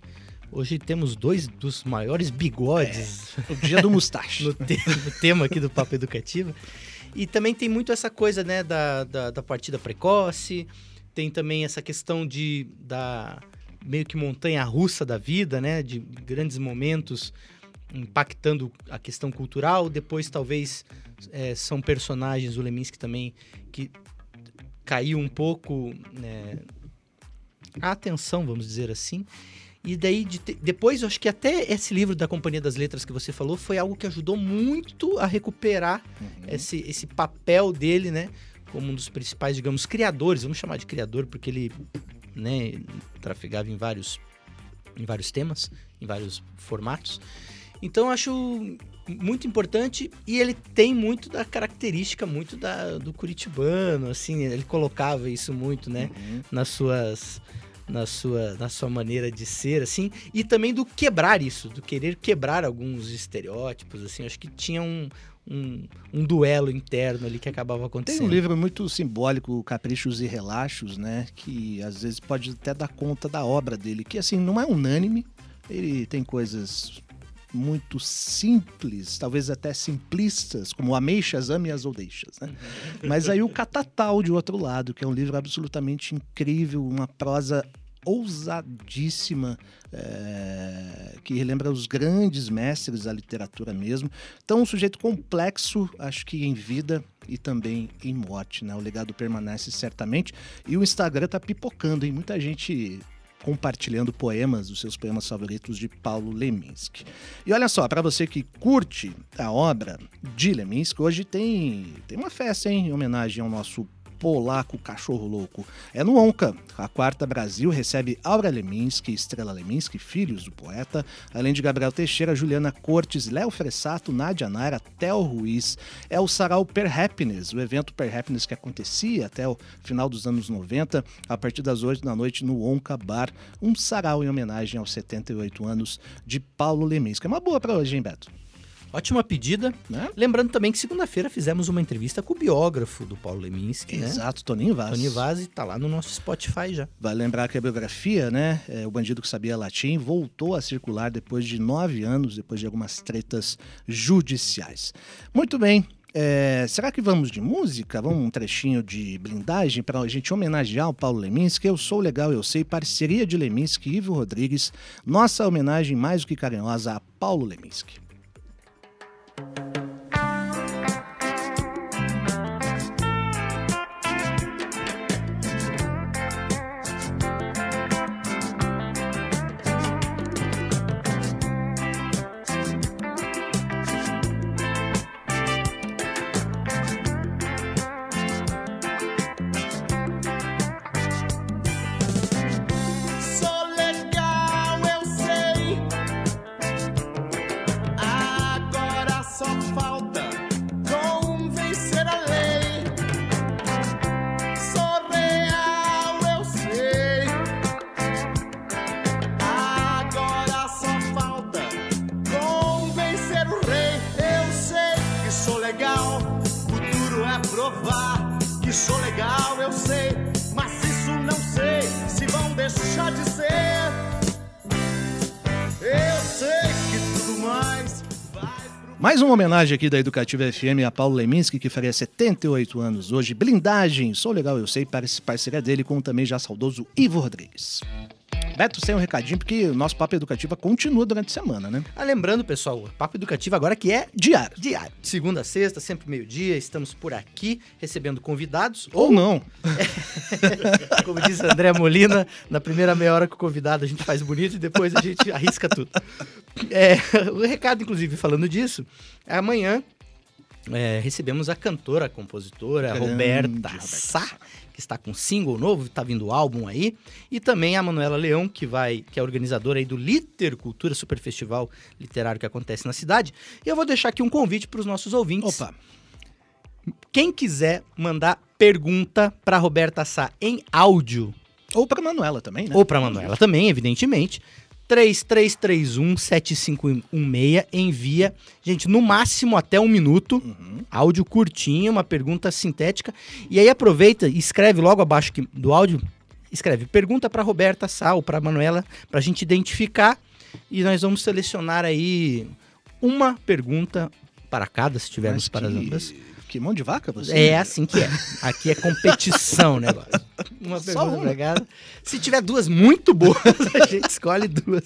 Hoje temos dois dos maiores bigodes. É, o dia do mustache. no, te no tema aqui do Papo Educativo. E também tem muito essa coisa, né, da, da, da partida precoce, tem também essa questão de da meio que montanha russa da vida, né, de grandes momentos impactando a questão cultural. Depois, talvez, é, são personagens, o Leminski também, que caiu um pouco né, a atenção, vamos dizer assim. E daí, de te... depois, eu acho que até esse livro da Companhia das Letras que você falou foi algo que ajudou muito a recuperar uhum. esse, esse papel dele, né? Como um dos principais, digamos, criadores, vamos chamar de criador, porque ele né, trafegava em vários, em vários temas, em vários formatos. Então, acho muito importante e ele tem muito da característica muito da, do curitibano, assim, ele colocava isso muito, né, uhum. nas suas na sua, na sua maneira de ser, assim, e também do quebrar isso, do querer quebrar alguns estereótipos, assim, acho que tinha um, um, um, duelo interno ali que acabava acontecendo. Tem um livro muito simbólico, Caprichos e Relaxos, né? Que às vezes pode até dar conta da obra dele, que assim, não é unânime, ele tem coisas muito simples, talvez até simplistas, como Ameixas, Ame as ou Deixas, né? Mas aí o Catatal de outro lado, que é um livro absolutamente incrível, uma prosa ousadíssima, é, que relembra os grandes mestres da literatura mesmo. Então, um sujeito complexo, acho que em vida e também em morte, né? O legado permanece certamente. E o Instagram tá pipocando, hein? Muita gente compartilhando poemas, os seus poemas favoritos de Paulo Leminski. E olha só, para você que curte a obra de Leminski, hoje tem, tem uma festa hein, em homenagem ao nosso polaco cachorro louco. É no Onca. A Quarta Brasil recebe Aura Leminski, Estrela Leminski, filhos do poeta, além de Gabriel Teixeira, Juliana Cortes, Léo Fressato, Nadia Naira, Theo Ruiz. É o Sarau Per Happiness, o evento Per Happiness que acontecia até o final dos anos 90, a partir das 8 da noite no Onca Bar. Um sarau em homenagem aos 78 anos de Paulo Leminski. É uma boa para hoje, hein, Beto? Ótima pedida. Né? Lembrando também que segunda-feira fizemos uma entrevista com o biógrafo do Paulo Leminski. Né? Exato? Toninho Vaz. Toninho Vaz está lá no nosso Spotify já. Vai lembrar que a biografia, né? É, o Bandido que Sabia Latim voltou a circular depois de nove anos, depois de algumas tretas judiciais. Muito bem. É, será que vamos de música? Vamos um trechinho de blindagem para a gente homenagear o Paulo Leminski? Eu sou legal, eu sei. Parceria de Leminski e Ivo Rodrigues. Nossa homenagem mais do que carinhosa a Paulo Leminski. Thank you. Mais uma homenagem aqui da Educativa FM a Paulo Leminski, que faria 78 anos hoje. Blindagem, sou legal, eu sei, parceria dele com o também já saudoso Ivo Rodrigues. Beto, sem um recadinho, porque o nosso Papo Educativa continua durante a semana, né? Ah, lembrando, pessoal, o Papo Educativo agora que é Diário. diário. Segunda a sexta, sempre meio-dia, estamos por aqui recebendo convidados. Ou não. Como diz André Molina, na primeira meia hora com o convidado a gente faz bonito e depois a gente arrisca tudo. É, o recado, inclusive, falando disso, é amanhã é, recebemos a cantora, a compositora Grande Roberta Roberta Sá, que está com single novo, está vindo álbum aí, e também a Manuela Leão, que vai, que é organizadora aí do Liter Cultura Super Festival Literário que acontece na cidade. E eu vou deixar aqui um convite para os nossos ouvintes. Opa. Quem quiser mandar pergunta para Roberta Sá em áudio Ou pra Manuela também, né? ou para Manuela também, evidentemente. 3331-7516, envia, gente, no máximo até um minuto, Uhum. áudio curtinho, uma pergunta sintética, e aí aproveita e escreve logo abaixo do áudio, escreve pergunta para Roberta Sá ou para Manuela, para a gente identificar, e nós vamos selecionar aí uma pergunta para cada, se tivermos para ambas. Que mão de vaca você? É assim que é. Aqui é competição o negócio. Uma Só pergunta uma. pra cada. Se tiver duas muito boas, a gente escolhe duas.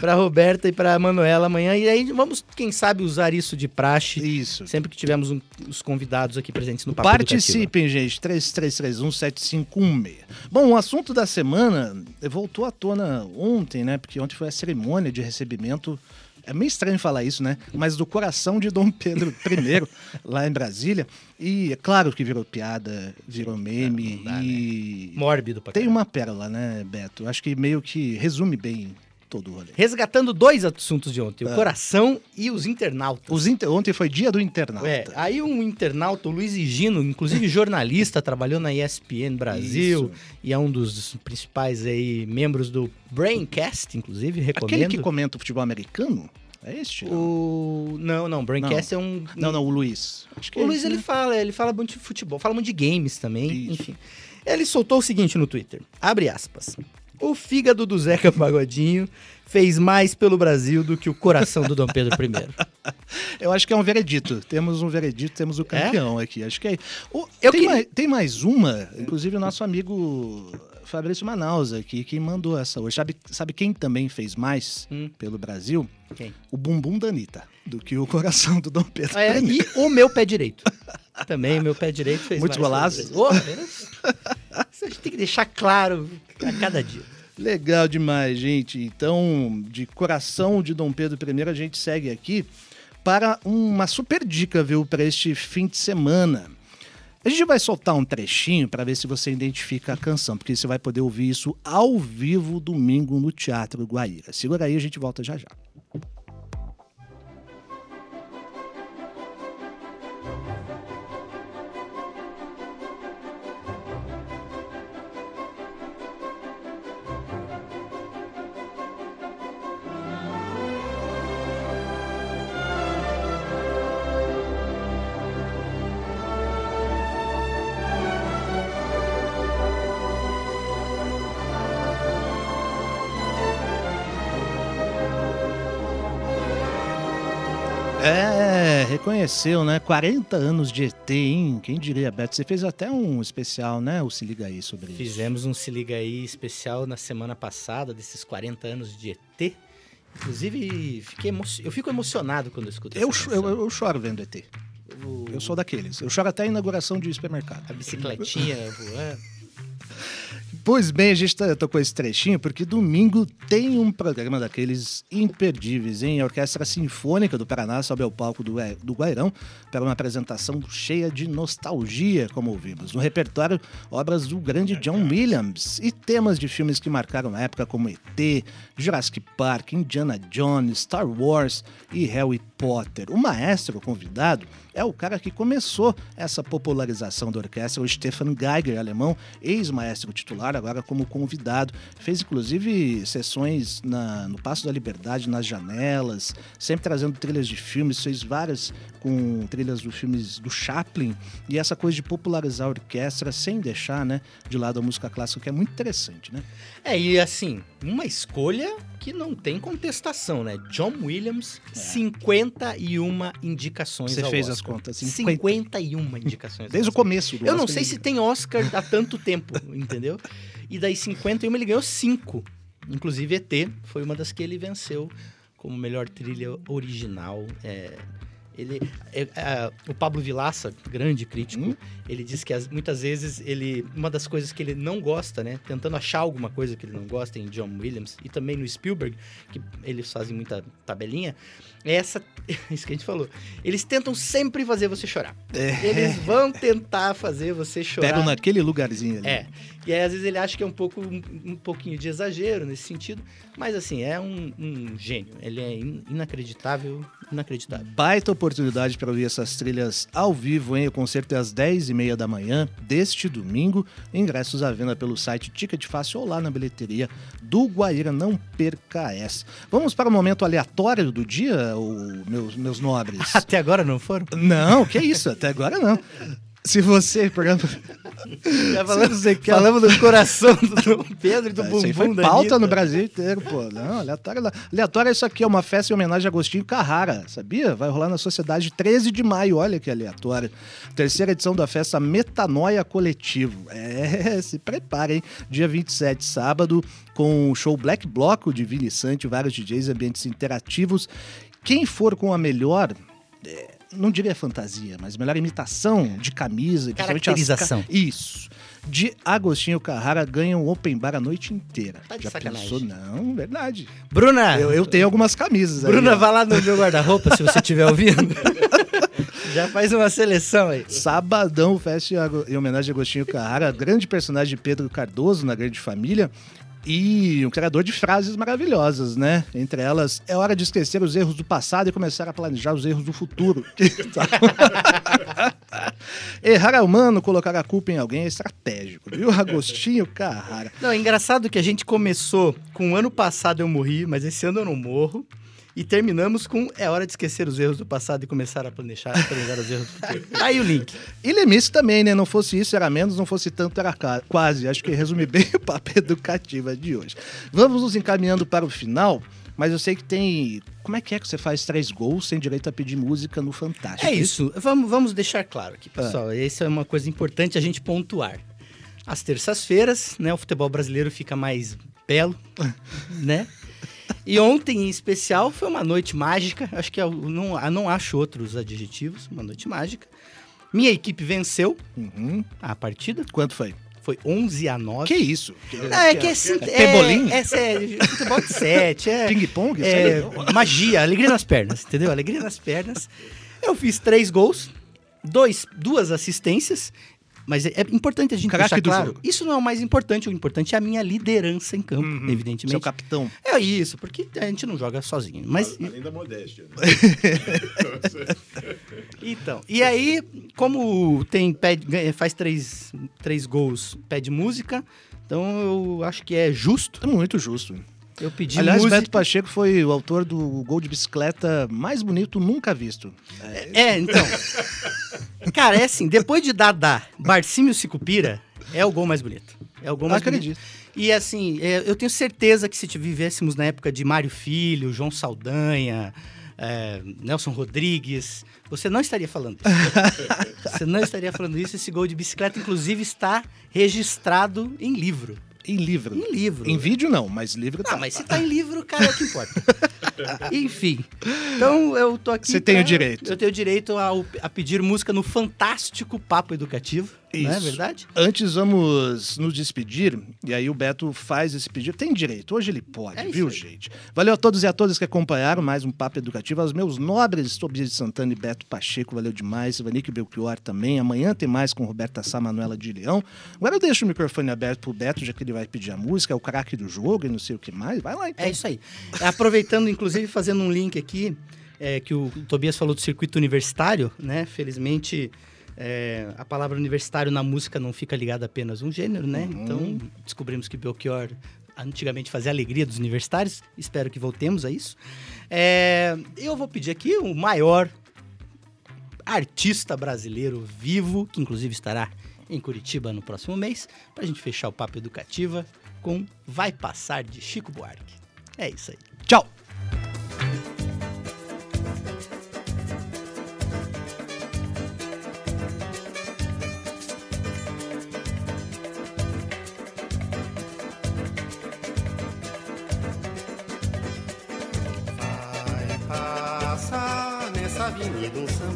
Pra Roberta e pra Manuela amanhã. E aí vamos, quem sabe, usar isso de praxe Isso. sempre que tivermos um- os convidados aqui presentes no Papo Educativo. Participem, gente. 3331-7516. Bom, o assunto da semana voltou à tona ontem, né? Porque ontem foi a cerimônia de recebimento. É meio estranho falar isso, né? Mas do coração de Dom Pedro I, lá em Brasília. E é claro que virou piada, virou meme. Não dá, né? e Mórbido pra tem uma pérola, né, Beto? Acho que meio que resume bem todo o rolê. Resgatando dois assuntos de ontem: Ah. o coração e os internautas. Os inter- Ontem foi dia do internauta. É, aí um internauta, o Luiz Higino, inclusive jornalista, trabalhou na ESPN Brasil Isso. e é um dos principais aí membros do Braincast, inclusive, recomendo. Aquele que comenta o futebol americano? É este? não? O... Não, não, Braincast é um... Não, não, o Luiz. Acho que O é Luiz, esse, ele né? fala, ele fala muito de futebol, fala muito de games também, Isso. enfim. Ele soltou o seguinte no Twitter, abre aspas. O fígado do Zeca Pagodinho fez mais pelo Brasil do que o coração do Dom Pedro I. Eu acho que é um veredito. Temos um veredito, temos o campeão aqui. Acho que é. O- Eu tem, queria- mais, tem mais uma, inclusive o nosso amigo Fabrício Manaus aqui, que mandou essa hoje. Sabe, sabe quem também fez mais Hum. pelo Brasil? Quem? O bumbum da Anitta, do que o coração do Dom Pedro É, I. e o meu pé direito. Também o meu pé direito fez Muitos mais pelo Brasil. Oh, isso a gente tem que deixar claro a cada dia. Legal demais, gente. Então, de coração de Dom Pedro I, a gente segue aqui para uma super dica, viu, para este fim de semana. A gente vai soltar um trechinho para ver se você identifica a canção, porque você vai poder ouvir isso ao vivo domingo no Teatro Guaíra. Segura aí, a gente volta já já. Reconheceu, né? 40 anos de ET, hein? Quem diria, Beto? Você fez até um especial, né? O Se Liga Aí sobre isso. Fizemos um Se Liga Aí especial na semana passada, desses 40 anos de ET. Inclusive, fiquei emo- eu fico emocionado quando eu escuto Eu, eu, eu choro vendo ET. O- Eu sou daqueles. Eu choro até a inauguração de supermercado. A bicicletinha voando. Pois bem, a gente tá- tocou esse trechinho porque domingo tem um programa daqueles imperdíveis, hein? A Orquestra Sinfônica do Paraná sobe ao palco do, do Guairão para uma apresentação cheia de nostalgia, como ouvimos. No repertório, obras do grande John Williams e temas de filmes que marcaram a época como ET, Jurassic Park, Indiana Jones, Star Wars e Harry Potter. O maestro convidado é o cara que começou essa popularização da orquestra, o Stefan Geiger, alemão, ex-maestro titular, agora como convidado. Fez inclusive sessões na- no Passo da Liberdade, nas janelas, sempre trazendo trilhas de filmes, fez várias com trilhas dos filmes do Chaplin, e essa coisa de popularizar a orquestra sem deixar né, de lado a música clássica, que é muito interessante, né? É, e assim, uma escolha que não tem contestação, né? John Williams, 51 indicações É. Você fez Oscar. as contas, 50. 51 indicações. Desde o começo do Eu não Oscar, sei ele- se tem Oscar há tanto tempo, entendeu? E daí 51 ele ganhou 5. Inclusive ET foi uma das que ele venceu como melhor trilha original. É, ele, é, é, o Pablo Vilaça, grande crítico, Hum? ele diz que as- muitas vezes ele, uma das coisas que ele não gosta, né, tentando achar alguma coisa que ele não gosta em John Williams e também no Spielberg, que eles fazem muita tabelinha, essa, isso que a gente falou. Eles tentam sempre fazer você chorar. Eles vão tentar fazer você chorar. Pegam naquele lugarzinho ali. É. E aí, às vezes, ele acha que é um pouco um, um pouquinho de exagero nesse sentido. Mas assim, é um, um gênio. Ele é in- inacreditável, inacreditável. Baita oportunidade para ouvir essas trilhas ao vivo, hein? O concerto é às 10h30 da manhã deste domingo. Ingressos à venda pelo site Ticket Fácil ou lá na bilheteria do Guaíra. Não perca essa. Vamos para o momento aleatório do dia, o- meus, meus nobres? Até agora não foram? Não, que isso, até agora não. Se você, por exemplo, Já se falamos, do coração do Dom Pedro e do Ah, bumbum Isso foi da pauta Anitta. no Brasil inteiro, pô. Não, aleatório. Aleatório é isso aqui, é uma festa em homenagem a Agostinho Carrara, sabia? Vai rolar na Sociedade 13 de maio, olha que aleatório. Terceira edição da festa Metanoia Coletivo. É, se preparem. Dia 27, sábado, com o show Black Bloco de Vini Sante, vários DJs, ambientes interativos. Quem for com a melhor. é, não diria fantasia, mas melhor imitação de camisa, principalmente as Caracterização. Isso. De Agostinho Carrara ganha um open bar a noite inteira. Tá de Já sacanagem. pensou? Não, verdade. Bruna, Eu, eu tenho algumas camisas aí. Bruna, ó. vai lá no meu guarda-roupa se você estiver ouvindo. Já faz uma seleção aí. Sabadão, festa em homenagem a Agostinho Carrara, grande personagem de Pedro Cardoso na Grande Família. E um criador de frases maravilhosas, né? Entre elas, é hora de esquecer os erros do passado e começar a planejar os erros do futuro. Errar é humano, colocar a culpa em alguém é estratégico, viu? Agostinho Carrara. Não, é engraçado que a gente começou com o ano passado eu morri, mas esse ano eu não morro. E terminamos com é hora de esquecer os erros do passado e começar a planejar, planejar os erros do futuro. Tá aí o link. E limite também, né? Não fosse isso, era menos, não fosse tanto, era quase. Acho que resume bem o papo educativo de hoje. Vamos nos encaminhando para o final, mas eu sei que tem. Como é que é que você faz três gols sem direito a pedir música no Fantástico? É isso. Vamos, vamos deixar claro aqui, pessoal. Essa é uma coisa importante a gente pontuar. Às terças-feiras, né, o futebol brasileiro fica mais belo, né? E ontem, em especial, foi uma noite mágica. Acho que eu não, eu não acho outros adjetivos. Uma noite mágica. Minha equipe venceu Uhum. a partida. Quanto foi? Foi 11 a 9. Que isso? Não, é que é, sim- é, Pebolim? é, sério, futebol de sete, é, Ping-pong? É aí? magia, alegria nas pernas, entendeu? Alegria nas pernas. Eu fiz três gols, dois, duas assistências, mas é, é importante a gente Craque deixar claro. jogo. Isso não é o mais importante, o importante é a minha liderança em campo, Uhum. evidentemente. Seu capitão. É isso, porque a gente não joga sozinho. Mas Além da modéstia. Né? Então, e aí, como tem pede, faz três, três gols, pede música, então eu acho que é justo É muito justo. Eu pedir Aliás, música. Beto Pacheco foi o autor do gol de bicicleta mais bonito nunca visto. É, então. Cara, é assim, depois de Dadá, Barcímio Sicupira, é o gol mais bonito. É o gol mais bonito. Acredito. E assim, é, eu tenho certeza que se vivêssemos na época de Mário Filho, João Saldanha, é, Nelson Rodrigues, você não estaria falando isso. você não estaria falando isso. Esse gol de bicicleta, inclusive, está registrado em livro. Em livro. Em livro. Em vídeo não, mas livro tá. Ah, mas se tá em livro, cara, é o que importa. Enfim. Então eu tô aqui. Você tem pra- o direito. Eu tenho o direito ao- a, pedir música no fantástico Papo Educativo. Não é Isso. verdade? Antes vamos nos despedir, e aí o Beto faz esse pedido. Tem direito, hoje ele pode, É isso viu, gente? Valeu a todos e a todas que acompanharam mais um Papo Educativo. Aos meus nobres, Tobias de Santana e Beto Pacheco, valeu demais. Vanique Belchior também. Amanhã tem mais com Roberta Sá, Manuela de Leão. Agora eu deixo o microfone aberto pro Beto, já que ele vai pedir a música, é o craque do jogo e não sei o que mais. Vai lá então. É isso aí. Aproveitando, inclusive, fazendo um link aqui, é, que o Tobias falou do circuito universitário, né? Felizmente. É, a palavra universitário na música não fica ligada apenas a um gênero, né? Então, descobrimos que Belchior antigamente fazia a alegria dos universitários. Espero que voltemos a isso. É, eu vou pedir aqui o maior artista brasileiro vivo, que inclusive estará em Curitiba no próximo mês, para a gente fechar o papo educativa com Vai Passar de Chico Buarque. É isso aí. Tchau!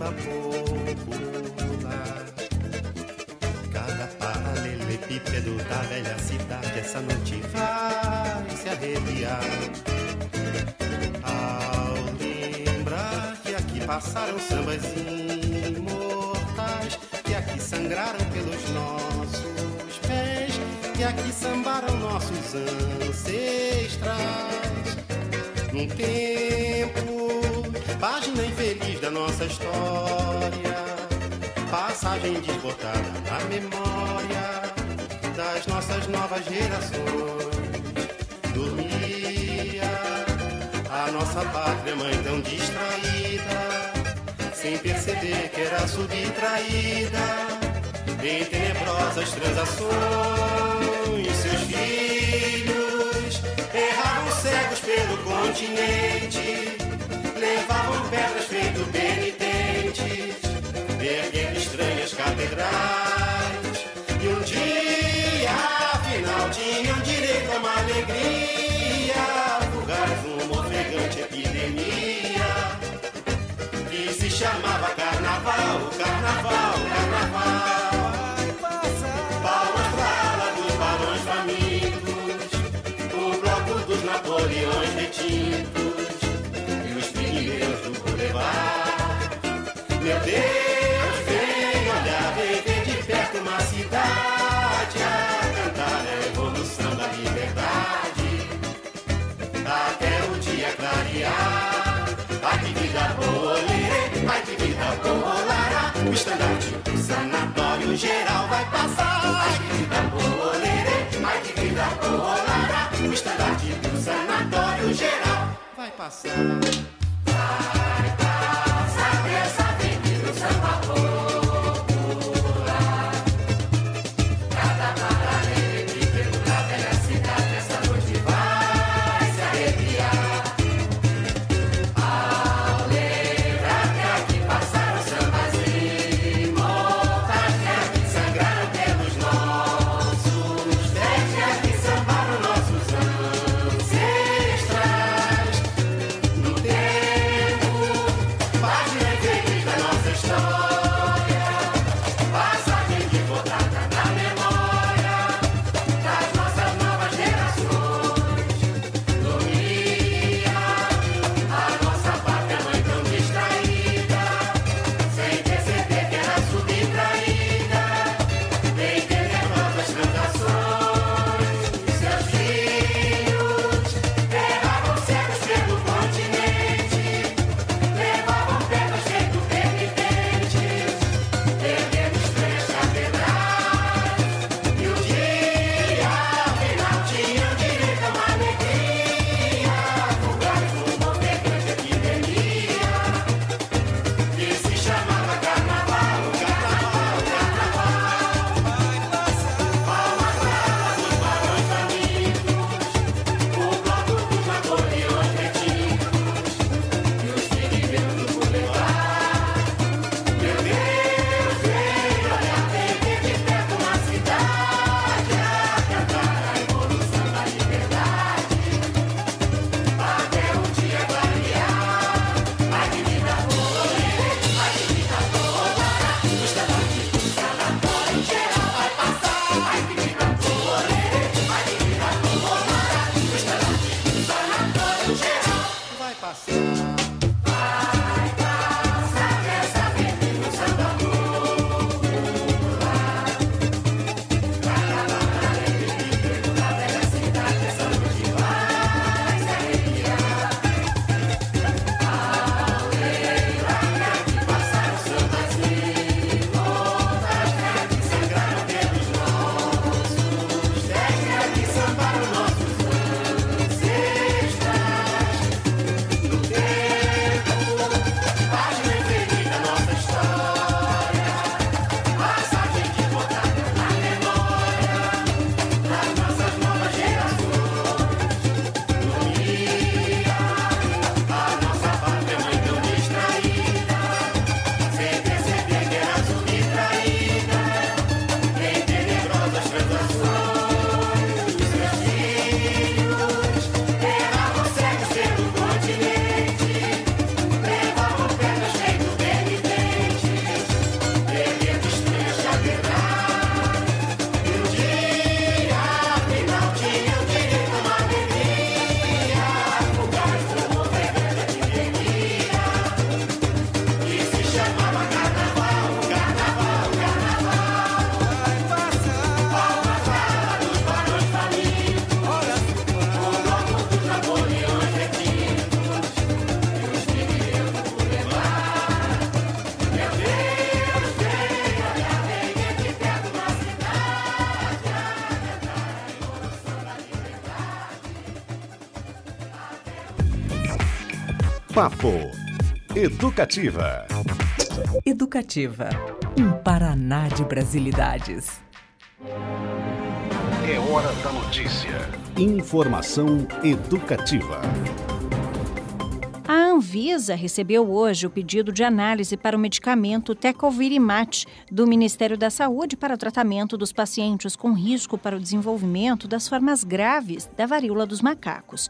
Um samba popular. Cada paralelepípedo da velha cidade essa noite vai se arrepiar. Ao lembrar que aqui passaram sambas imortais, que aqui sangraram pelos nossos pés, que aqui sambaram nossos ancestrais. Num tempo, página infeliz da nossa história, passagem desbotada na memória das nossas novas gerações. Dormia a nossa pátria mãe tão distraída, sem perceber que era subtraída em tenebrosas transações. Seus filhos erravam cegos pelo continente, Yeah, o estandarte do sanatório geral vai passar. Ai que vida lerê, ai que vida lara, o estandarte do sanatório geral vai passar. Educativa. Educativa. Um Paraná de brasilidades. É hora da notícia. Informação educativa. A Anvisa recebeu hoje o pedido de análise para o medicamento Tecovirimat do Ministério da Saúde para o tratamento dos pacientes com risco para o desenvolvimento das formas graves da varíola dos macacos.